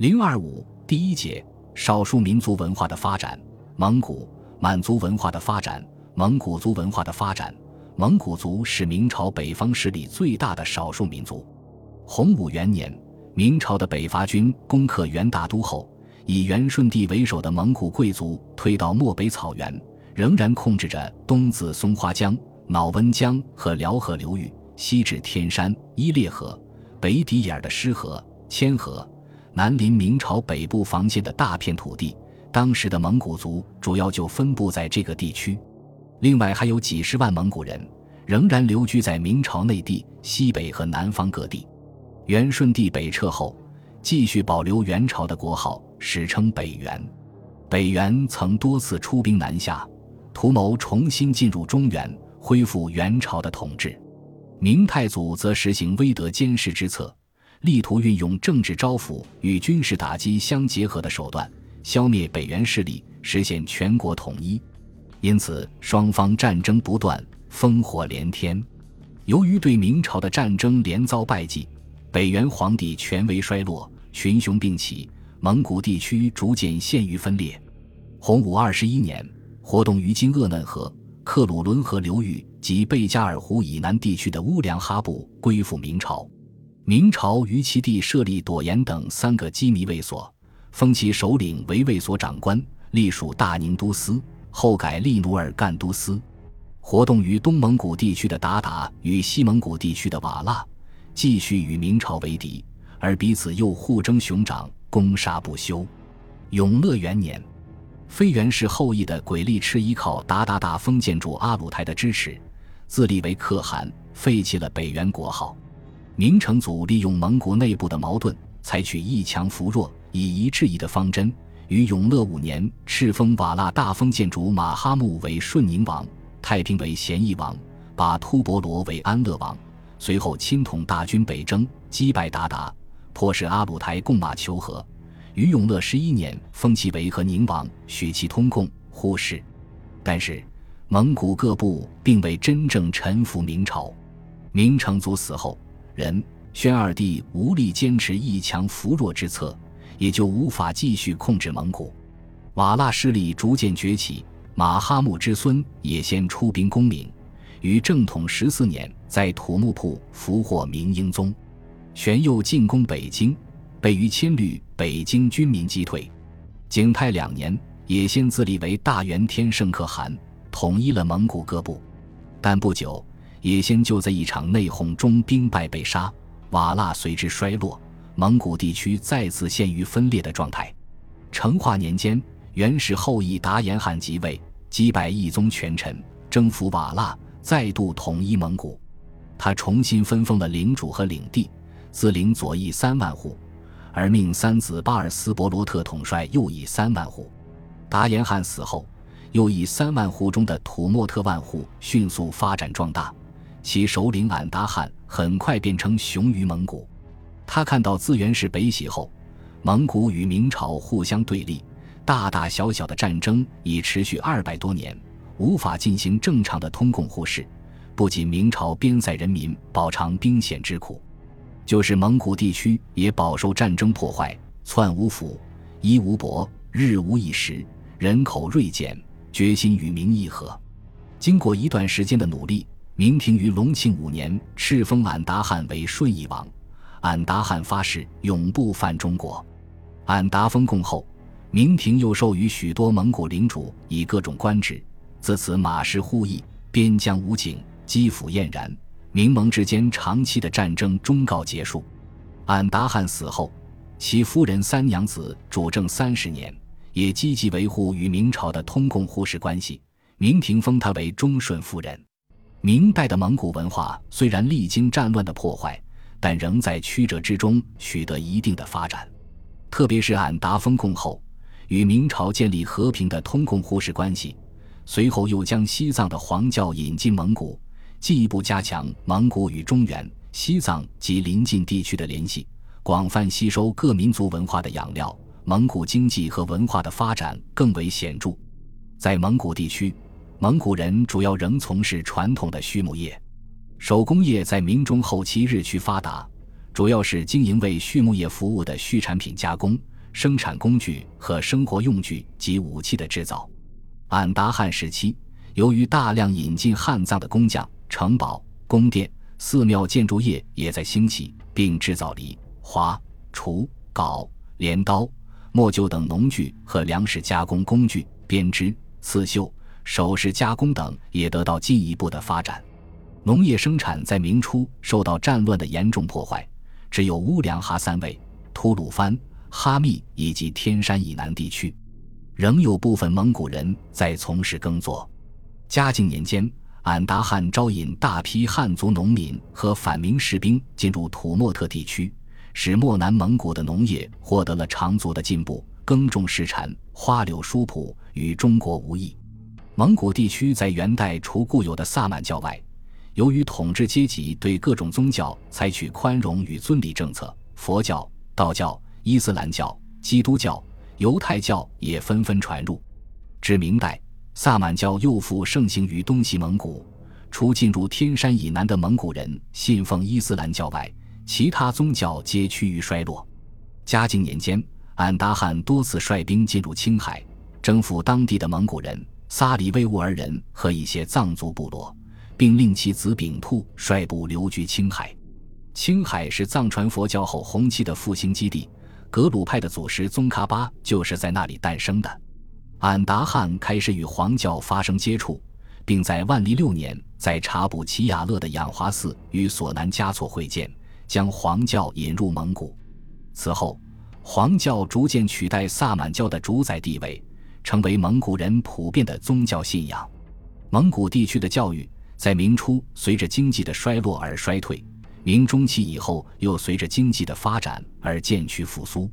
零二五第一节少数民族文化的发展：蒙古、满族文化的发展。蒙古族文化的发展。蒙古族是明朝北方势力最大的少数民族。洪武元年，明朝的北伐军攻克元大都后，以元顺帝为首的蒙古贵族退到漠北草原，仍然控制着东自松花江、脑温江和辽河流域，西至天山、伊烈河，北抵眼儿的湿河、千河，南临明朝北部防线的大片土地。当时的蒙古族主要就分布在这个地区。另外还有几十万蒙古人仍然留居在明朝内地西北和南方各地。元顺帝北撤后，继续保留元朝的国号，史称北元。北元曾多次出兵南下，图谋重新进入中原，恢复元朝的统治。明太祖则实行威德监视之策，力图运用政治招抚与军事打击相结合的手段，消灭北元势力，实现全国统一。因此，双方战争不断，烽火连天。由于对明朝的战争连遭败绩，北元皇帝权威衰落，群雄并起，蒙古地区逐渐陷于分裂。洪武二十一年，活动于今鄂嫩河、克鲁伦河流域及贝加尔湖以南地区的乌梁哈部归附明朝。明朝于其地设立朵颜等三个机密卫所，封其首领为卫所长官，隶属大宁都司。后改利努尔干都司，活动于东蒙古地区的鞑靼与西蒙古地区的瓦剌，继续与明朝为敌，而彼此又互争熊掌，攻杀不休。永乐元年，非元氏后裔的鬼力赤依靠鞑靼大封建主阿鲁台的支持，自立为可汗，废弃了北元国号。明成祖利用蒙古内部的矛盾，采取一强扶弱、以夷制夷的方针。于永乐五年，敕封瓦剌大封建主马哈木为顺宁王，太平为咸义王，把突伯罗为安乐王。随后亲统大军北征，击败鞑靼，迫使阿鲁台贡马求和。于永乐十一年，封其为和宁王，许其通共忽视。但是蒙古各部并未真正臣服明朝。明成祖死后，人宣二帝无力坚持一强扶弱之策。也就无法继续控制蒙古，瓦剌势力逐渐崛起。马哈木之孙也先出兵攻明，于正统十四年在土木堡俘获明英宗，玄佑进攻北京，被于亲律北京军民击退。景泰两年，也先自立为大元天圣可汗，统一了蒙古各部。但不久，也先就在一场内讧中兵败被杀，瓦剌随之衰落。蒙古地区再次陷于分裂的状态。成化年间，元始后裔达延汗即位，击败义宗权臣，征服瓦剌，再度统一蒙古。他重新分封了领主和领地，自领左翼三万户，而命三子巴尔斯伯罗特统帅右翼三万户。达延汗死后，右翼三万户中的土默特万户迅速发展壮大，其首领俺答汗很快变成雄于蒙古。他看到资源是北洗后，蒙古与明朝互相对立，大大小小的战争已持续二百多年，无法进行正常的通共互市。不仅明朝边塞人民饱尝兵险之苦，就是蒙古地区也饱受战争破坏，窜无府，衣无帛，日无一食，人口锐减，决心与明议和。经过一段时间的努力，明廷于隆庆五年敕封俺答汗为顺义王。俺答汗发誓永不犯中国。俺答封贡后，明廷又授予许多蒙古领主以各种官职，自此马氏互议，边疆无警，基辅俨然，明蒙之间长期的战争终告结束。俺答汗死后，其夫人三娘子主政三十年，也积极维护与明朝的通共互市关系。明廷封她为忠顺夫人。明代的蒙古文化虽然历经战乱的破坏。但仍在曲折之中取得一定的发展，特别是俺答封共后，与明朝建立和平的通共互市关系，随后又将西藏的黄教引进蒙古，进一步加强蒙古与中原、西藏及邻近地区的联系，广泛吸收各民族文化的养料，蒙古经济和文化的发展更为显著。在蒙古地区，蒙古人主要仍从事传统的畜牧业。手工业在明中后期日趋发达，主要是经营为畜牧业服务的畜产品加工、生产工具和生活用具及武器的制造。俺答汗时期，由于大量引进汉藏的工匠，城堡、宫殿、寺庙建筑业也在兴起，并制造犁、铧、锄、镐、镰刀、磨臼等农具和粮食加工工具，编织、刺绣、首饰加工等也得到进一步的发展。农业生产在明初受到战乱的严重破坏，只有乌梁哈三卫、吐鲁番、哈密以及天山以南地区。仍有部分蒙古人在从事耕作。嘉靖年间，俺答汗招引大批汉族农民和反明士兵进入土默特地区，使漠南蒙古的农业获得了长足的进步，耕种世产，花柳殊朴，与中国无异。蒙古地区在元代除固有的萨满教外，由于统治阶级对各种宗教采取宽容与尊礼政策，佛教、道教、伊斯兰教、基督教。犹太教也纷纷传入，至明代，萨满教又复盛行于东西蒙古。除进入天山以南的蒙古人信奉伊斯兰教外，其他宗教皆趋于衰落。嘉靖年间，俺答汗多次率兵进入青海，征服当地的蒙古人、撒里维吾尔人和一些藏族部落，并令其子丙兔率部留居青海。青海是藏传佛教后红期的复兴基地。格鲁派的祖师宗喀巴就是在那里诞生的。俺答汗开始与黄教发生接触，并在万历六年在察布齐雅勒的养华寺与索南嘉措会见，将黄教引入蒙古。此后，黄教逐渐取代萨满教的主宰地位，成为蒙古人普遍的宗教信仰。蒙古地区的教育在明初随着经济的衰落而衰退。明中期以后，又随着经济的发展而渐趋复苏。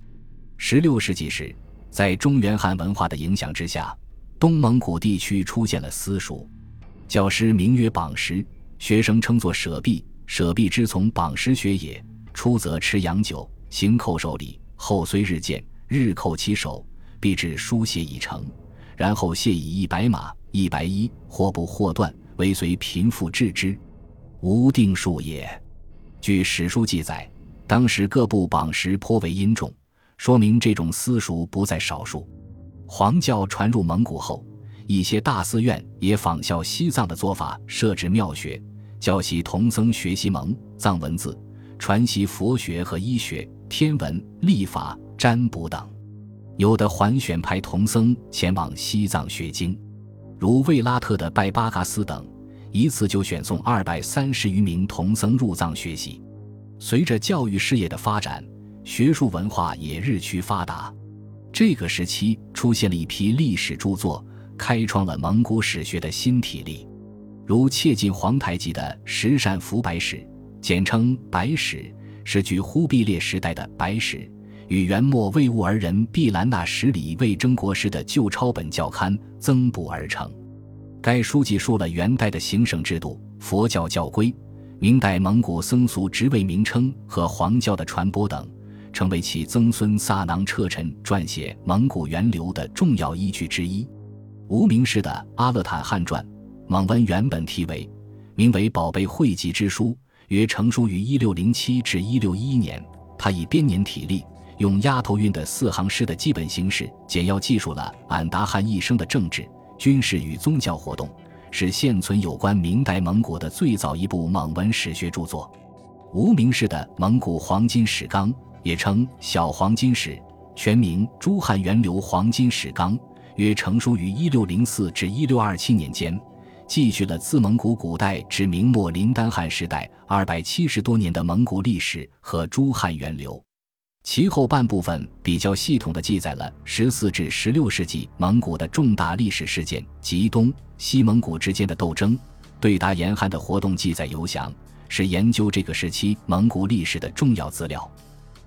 十六世纪时，在中原汉文化的影响之下，东蒙古地区出现了私塾，教师名曰榜师，学生称作舍婢。舍婢之从榜师学也，初则吃洋酒，行叩首礼，后虽日渐，日叩其首，必至书写已成，然后谢以一百马、一百衣，或不或断，为随贫富治之，无定数也。据史书记载，当时各部榜时颇为殷重，说明这种私塾不在少数。黄教传入蒙古后，一些大寺院也仿效西藏的做法，设置庙学，教习童僧学习蒙藏文字，传习佛学和医学、天文、历法、占卜等。有的还选派童僧前往西藏学经，如卫拉特的拜巴嘎斯等。一次就选送二百三十余名童僧入藏学习。随着教育事业的发展，学术文化也日趋发达。这个时期出现了一批历史著作，开创了蒙古史学的新体例，如切近皇太极的《十善福白史》，简称《白史》，是据忽必烈时代的《白史》，与元末维吾儿人毕兰纳什里为征国师的旧抄本教刊增补而成。该书记述了元代的行省制度、佛教教规、明代蒙古僧俗职位名称和黄教的传播等，成为其曾孙萨囊彻臣撰写蒙古源流的重要依据之一。无名氏的《阿勒坦汉传》，蒙文原本题为，名为《宝贝汇集之书》，约成书于一六零七至一六一一年。他以编年体例，用押头韵的四行诗的基本形式，简要记述了俺答汗一生的政治。军事与宗教活动是现存有关明代蒙古的最早一部蒙文史学著作。无名氏的《蒙古黄金史纲》也称《小黄金史》，全名《朱汉元流黄金史纲》，约成书于一六零四至一六二七年间，记叙了自蒙古古代至明末林丹汗时代二百七十多年的蒙古历史和朱汉源流。其后半部分比较系统地记载了十四至十六世纪蒙古的重大历史事件及东西蒙古之间的斗争，对答严汗的活动记载犹详，是研究这个时期蒙古历史的重要资料。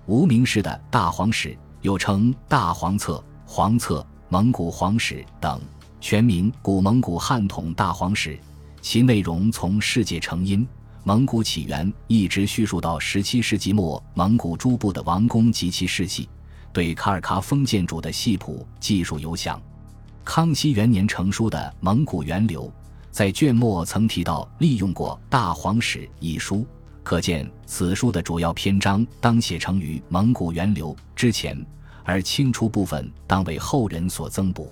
无名氏的《大黄史》又称《大黄册》《黄册》《蒙古黄史》等，全名《古蒙古汉统大黄史》，其内容从世界成因。蒙古起源一直叙述到十七世纪末，蒙古诸部的王公及其世系，对卡尔喀封建筑的系谱记述有详。康熙元年成书的《蒙古源流》在卷末曾提到利用过《大黄史》一书，可见此书的主要篇章当写成于《蒙古源流》之前，而清初部分当为后人所增补。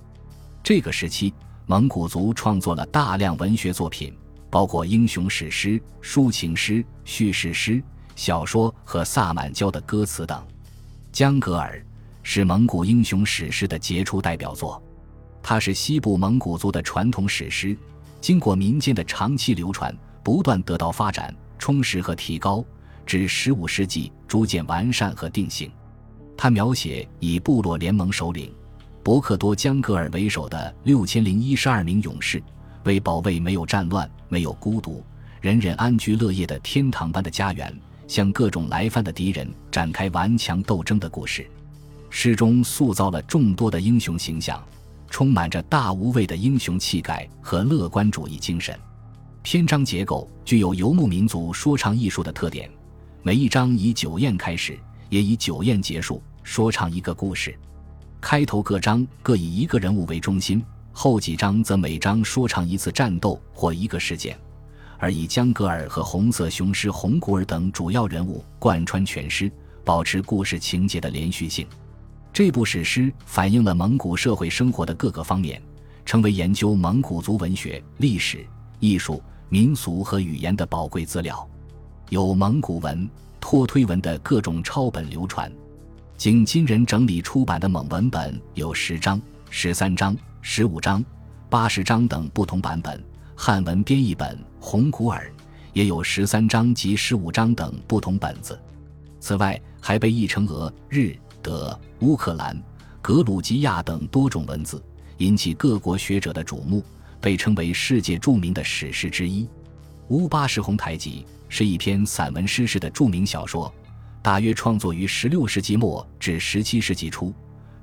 这个时期，蒙古族创作了大量文学作品，包括英雄史诗、抒情诗、叙事诗、小说和萨满教的歌词等。《江格尔》是蒙古英雄史诗的杰出代表作，它是西部蒙古族的传统史诗，经过民间的长期流传，不断得到发展、充实和提高，至十五世纪逐渐完善和定型。它描写以部落联盟首领。伯克多·江格尔为首的六千零一十二名勇士，为保卫没有战乱、没有孤独、人人安居乐业的天堂般的家园，向各种来犯的敌人展开顽强斗争的故事。诗中塑造了众多的英雄形象，充满着大无畏的英雄气概和乐观主义精神。篇章结构具有游牧民族说唱艺术的特点，每一章以酒宴开始，也以酒宴结束，说唱一个故事。开头各章各以一个人物为中心，后几章则每章说唱一次战斗或一个事件，而以江格尔和红色雄狮红古尔等主要人物贯穿全诗，保持故事情节的连续性。这部史诗反映了蒙古社会生活的各个方面，成为研究蒙古族文学、历史、艺术、民俗和语言的宝贵资料。有蒙古文、托推文的各种抄本流传。经今人整理出版的蒙文本有十章、十三章、十五章、八十章等不同版本。汉文编译本《红古尔》也有十三章及十五章等不同本子。此外，还被译成俄、日、德、乌克兰、格鲁吉亚等多种文字，引起各国学者的瞩目，被称为世界著名的史诗之一。《乌巴什红台集》是一篇散文诗式的著名小说。大约创作于16世纪末至17世纪初，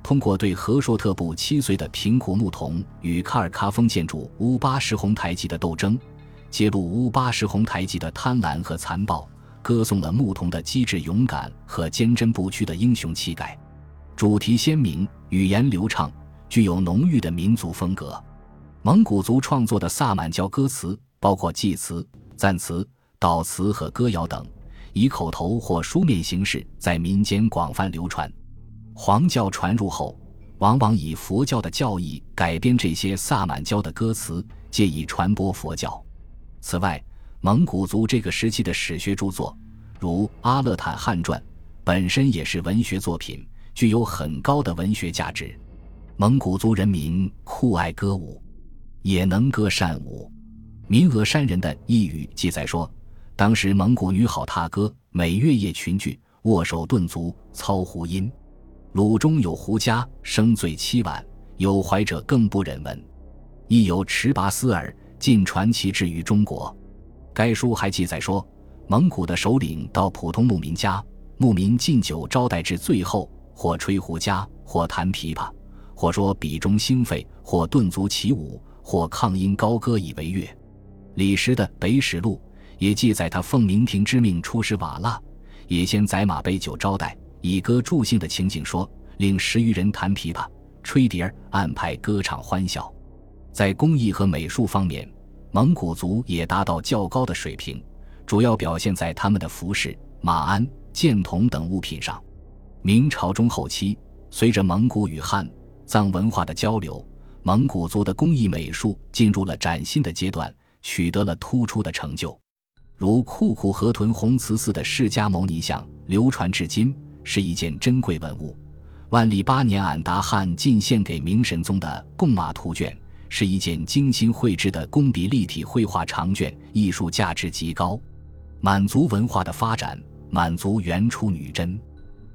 通过对和硕特部七岁的平苦牧童与卡尔喀峰建筑乌巴什红台集的斗争，揭露乌巴什红台集的贪婪和残暴，歌颂了牧童的机智勇敢和坚贞不屈的英雄气概。主题鲜明，语言流畅，具有浓郁的民族风格。蒙古族创作的萨满教歌词包括祭词、赞词、祷词和歌谣等。以口头或书面形式在民间广泛流传，黄教传入后，往往以佛教的教义改编这些萨满教的歌词，借以传播佛教。此外，蒙古族这个时期的史学著作，如《阿勒坦汉传》，本身也是文学作品，具有很高的文学价值。蒙古族人民酷爱歌舞，也能歌善舞。民俄山人的呓语记载说。当时蒙古女好踏歌，每月夜群聚，握手顿足，操胡音。鲁中有胡家，声醉七晚，有怀者更不忍闻。亦有持拔斯耳，尽传其至于中国。该书还记载说，蒙古的首领到普通牧民家，牧民敬酒招待至最后，或吹胡笳，或弹琵琶，或说比中兴废，或顿足起舞，或抗音高歌以为乐。李时的《北史录》。也记载他奉明廷之命出使瓦剌，也先宰马杯酒招待，以歌助兴的情景说，令十余人弹琵琶、吹笛儿，安排歌唱欢笑。在工艺和美术方面，蒙古族也达到较高的水平，主要表现在他们的服饰、马鞍、箭筒等物品上。明朝中后期，随着蒙古与汉、藏文化的交流，蒙古族的工艺美术进入了崭新的阶段，取得了突出的成就。如库库河屯红瓷寺的释迦牟尼像流传至今，是一件珍贵文物。万历八年俺答汗进献给明神宗的贡马图卷，是一件精心绘制的工笔立体绘画长卷，艺术价值极高。满族文化的发展，满族原出女真，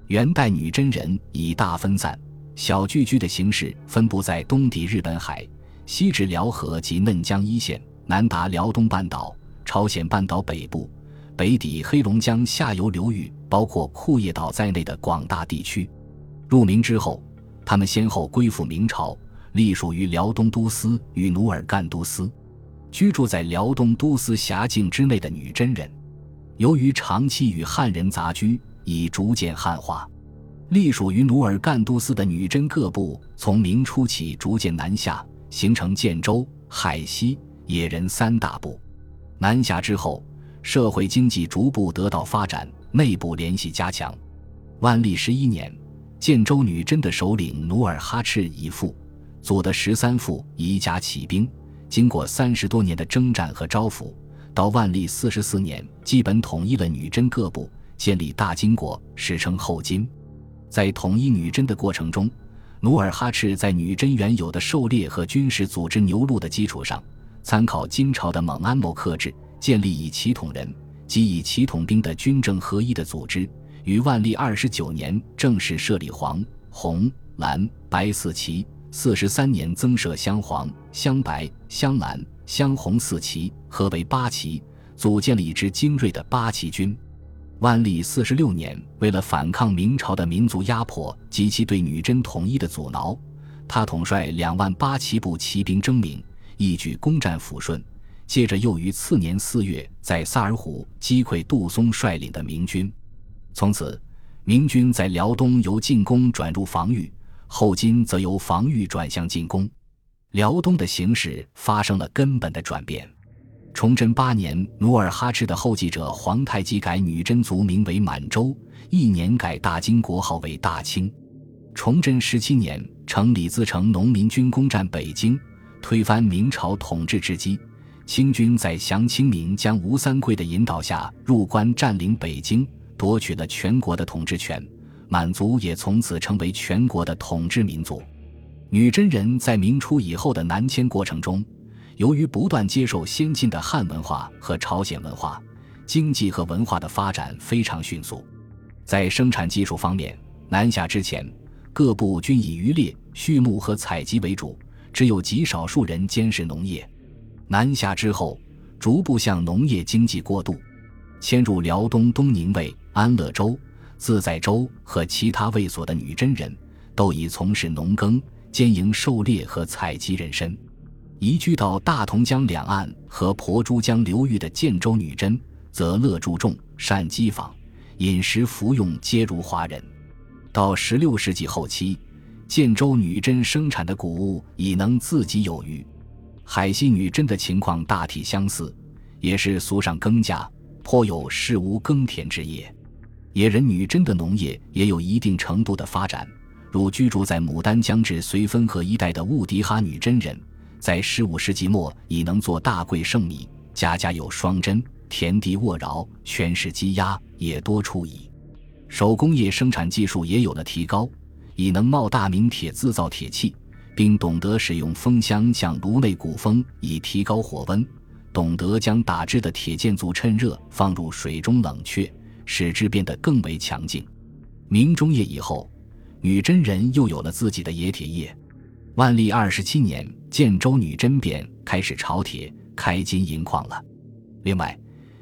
元代女真人以大分散、小聚居的形式分布在东抵日本海，西至辽河及嫩江一线，南达辽东半岛。朝鲜半岛北部、北抵黑龙江下游流域，包括库页岛在内的广大地区。入明之后，他们先后归附明朝，隶属于辽东都司与努尔干都司。居住在辽东都司辖境之内的女真人，由于长期与汉人杂居，已逐渐汉化。隶属于努尔干都司的女真各部，从明初起逐渐南下，形成建州、海西、野人三大部。南下之后，社会经济逐步得到发展，内部联系加强。万历十一年，建州女真的首领努尔哈赤以父祖的十三父一家起兵，经过三十多年的征战和招抚，到万历四十四年，基本统一了女真各部，建立大金国，史称后金。在统一女真的过程中，努尔哈赤在女真原有的狩猎和军事组织牛录的基础上，参考金朝的蒙安谋克制，建立以旗统人即以旗统兵的军政合一的组织。于万历二十九年正式设立黄、红、蓝、白四旗，四十三年增设镶黄、镶白、镶蓝、镶红四旗，合为八旗，组建了一支精锐的八旗军。万历四十六年，为了反抗明朝的民族压迫及其对女真统一的阻挠，他统帅两万八旗部骑兵征明，一举攻占抚顺。接着又于次年四月在萨尔浒击溃杜松率领的明军。从此，明军在辽东由进攻转入防御，后金则由防御转向进攻，辽东的形势发生了根本的转变。崇祯八年，努尔哈赤的后继者皇太极改女真族名为满洲，一年改大金国号为大清。崇祯十七年，乘李自成农民军攻占北京，推翻明朝统治之机。清军在降清明将吴三桂的引导下入关占领北京，夺取了全国的统治权。满族也从此成为全国的统治民族。女真人在明初以后的南迁过程中。由于不断接受先进的汉文化和朝鲜文化，经济和文化的发展非常迅速。在生产技术方面，南下之前，各部均以渔猎、畜牧和采集为主，只有极少数人监视农业。南下之后，逐步向农业经济过渡。迁入辽东东宁卫、安乐州、自在州和其他卫所的女真人，都以从事农耕、兼营狩猎和采集人参。移居到大同江两岸和婆珠江流域的建州女真，则乐注重善机坊，饮食服用皆如华人。到十六世纪后期，建州女真生产的谷物已能自给有余。海西女真的情况大体相似，也是俗上耕稼，颇有世无耕田之业。野人女真的农业也有一定程度的发展，如居住在牡丹江至绥芬河一带的兀迪哈女真人。在十五世纪末，已能做大桂盛米，家家有双针，田地沃饶，全是鸡鸭也多出矣。手工业生产技术也有了提高，已能冒大明铁制造铁器，并懂得使用风箱向炉内鼓风以提高火温，懂得将打制的铁件组趁热放入水中冷却，使之变得更为强劲。明中叶以后，女真人又有了自己的冶铁业。万历二十七年，建州女真便开始炒铁、开金银矿了。另外，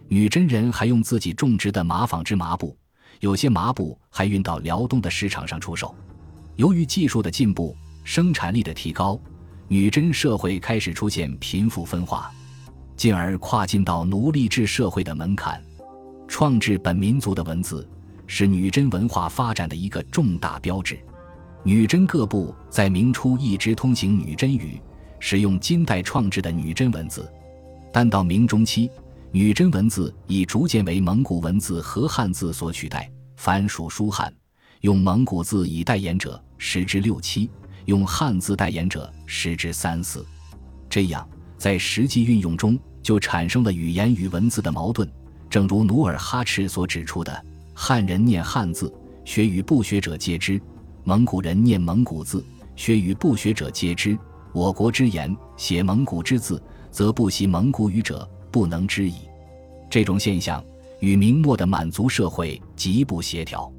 女真人还用自己种植的麻纺织麻布，有些麻布还运到辽东的市场上出售。由于技术的进步、生产力的提高，女真社会开始出现贫富分化，进而跨进到奴隶制社会的门槛。创制本民族的文字，是女真文化发展的一个重大标志。女真各部在明初一直通行女真语，使用金代创制的女真文字，但到明中期，女真文字已逐渐为蒙古文字和汉字所取代。凡属书汉，用蒙古字以代言者十之六七，用汉字代言者十之三四。这样，在实际运用中就产生了语言与文字的矛盾。正如努尔哈赤所指出的：“汉人念汉字，学与不学者皆知。”蒙古人念蒙古字，学与不学者皆知。我国之言，写蒙古之字，则不习蒙古语者不能知矣。这种现象与明末的满族社会极不协调。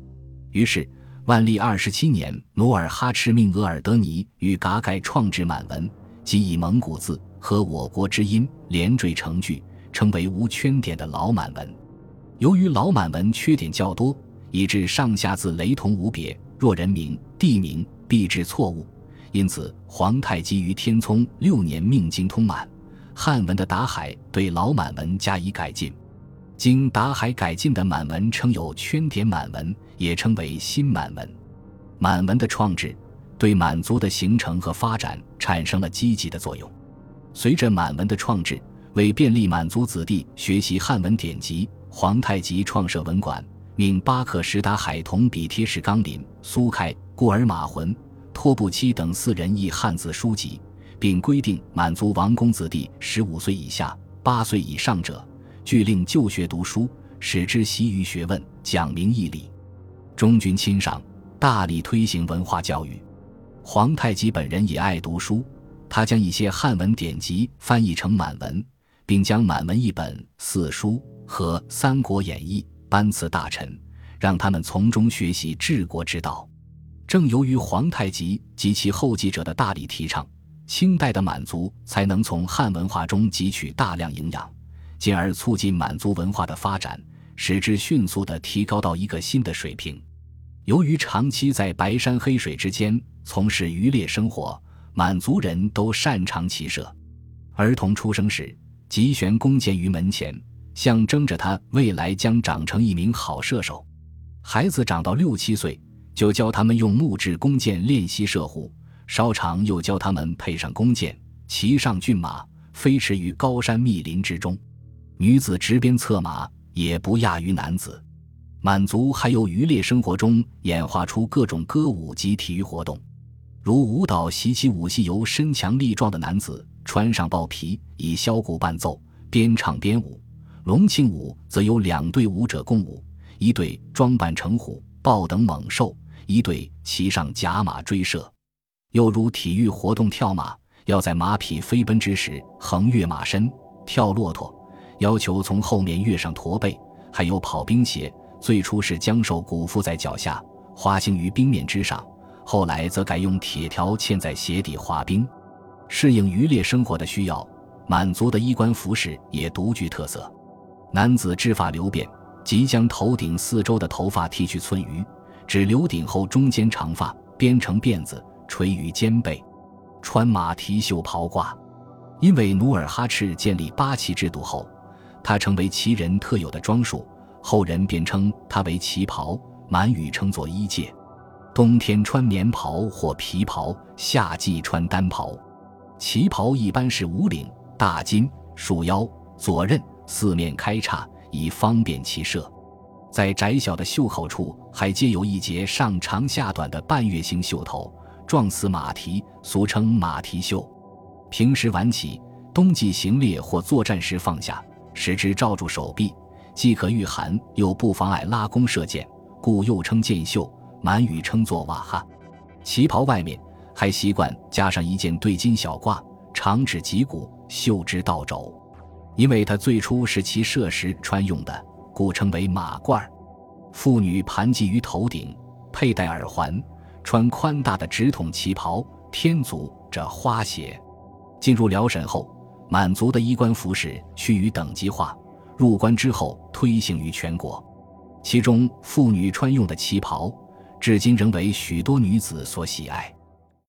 于是，万历二十七年，努尔哈赤命额尔德尼与噶盖创制满文，即以蒙古字和我国之音连缀成句，称为无圈点的老满文。由于老满文缺点较多，以致上下字雷同无别。若人名、地名必致错误，因此皇太极于天聪六年命经通满，汉文的达海对老满文加以改进。经达海改进的满文称有圈点满文，也称为新满文。满文的创制对满族的形成和发展产生了积极的作用。随着满文的创制，为便利满族子弟学习汉文典籍，皇太极创设文馆。命巴克什达海同比贴士纲林、苏开、固尔马浑、托布七等四人译汉字书籍，并规定满族王公子弟十五岁以下、八岁以上者，俱令就学读书，使之习于学问，讲明义理。中军亲上，大力推行文化教育。皇太极本人也爱读书，他将一些汉文典籍翻译成满文，并将满文译本《四书》和《三国演义》颁赐大臣，让他们从中学习治国之道。正由于皇太极及其后继者的大力提倡，清代的满族才能从汉文化中汲取大量营养，进而促进满族文化的发展，使之迅速地提高到一个新的水平。由于长期在白山黑水之间从事渔猎生活，满族人都擅长骑射。儿童出生时，即悬弓箭于门前，象征着他未来将长成一名好射手。孩子长到六七岁。就教他们用木质弓箭练习射虎，稍长又教他们配上弓箭，骑上骏马，飞驰于高山密林之中。女子执鞭策马，也不亚于男子。满族还由渔猎生活中演化出各种歌舞及体育活动，如舞蹈习起舞戏，由身强力壮的男子穿上豹皮，以箫鼓伴奏，边唱边舞；龙庆舞则由两队舞者共舞，一队装扮成虎、豹等猛兽。一队骑上甲马追射，又如体育活动跳马，要在马匹飞奔之时横越马身；跳骆驼，要求从后面跃上驼背；还有跑冰鞋，最初是将手骨附在脚下，滑行于冰面之上，后来则改用铁条嵌在鞋底滑冰。适应渔猎生活的需要，满族的衣冠服饰也独具特色。男子制发留辫，即将头顶四周的头发剃去寸余。只留顶后中间长发编成辫子垂于肩背，穿马蹄袖袍褂。因为努尔哈赤建立八旗制度后，它成为旗人特有的装束，后人便称它为旗袍，满语称作衣介。冬天穿棉袍或皮袍，夏季穿单袍。旗袍一般是无领大襟，束腰，左衽，四面开叉，以方便骑射。在窄小的袖口处，还接有一节上长下短的半月形袖头，状似马蹄，俗称马蹄袖。平时挽起，冬季行猎或作战时放下，使之罩住手臂，既可御寒，又不妨碍拉弓射箭，故又称箭袖。满语称作瓦哈。旗袍外面还习惯加上一件对襟小褂，长指及骨，袖之到肘。因为它最初是骑射时穿用的。故称为马褂妇女盘髻于头顶，佩戴耳环，穿宽大的直筒旗袍，天足着花鞋。进入辽沈后，满族的衣冠服饰趋于等级化，入关之后推行于全国。其中妇女穿用的旗袍，至今仍为许多女子所喜爱。